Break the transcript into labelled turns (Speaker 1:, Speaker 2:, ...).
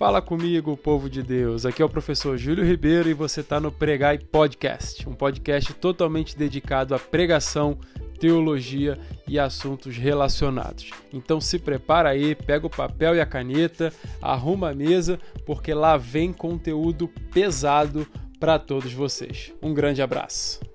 Speaker 1: Fala comigo, povo de Deus. Aqui é o professor Júlio Ribeiro e você está no Pregai Podcast, um podcast totalmente dedicado à pregação, teologia e assuntos relacionados. Então se prepara aí, pega o papel e a caneta, arruma a mesa, porque lá vem conteúdo pesado para todos vocês. Um grande abraço.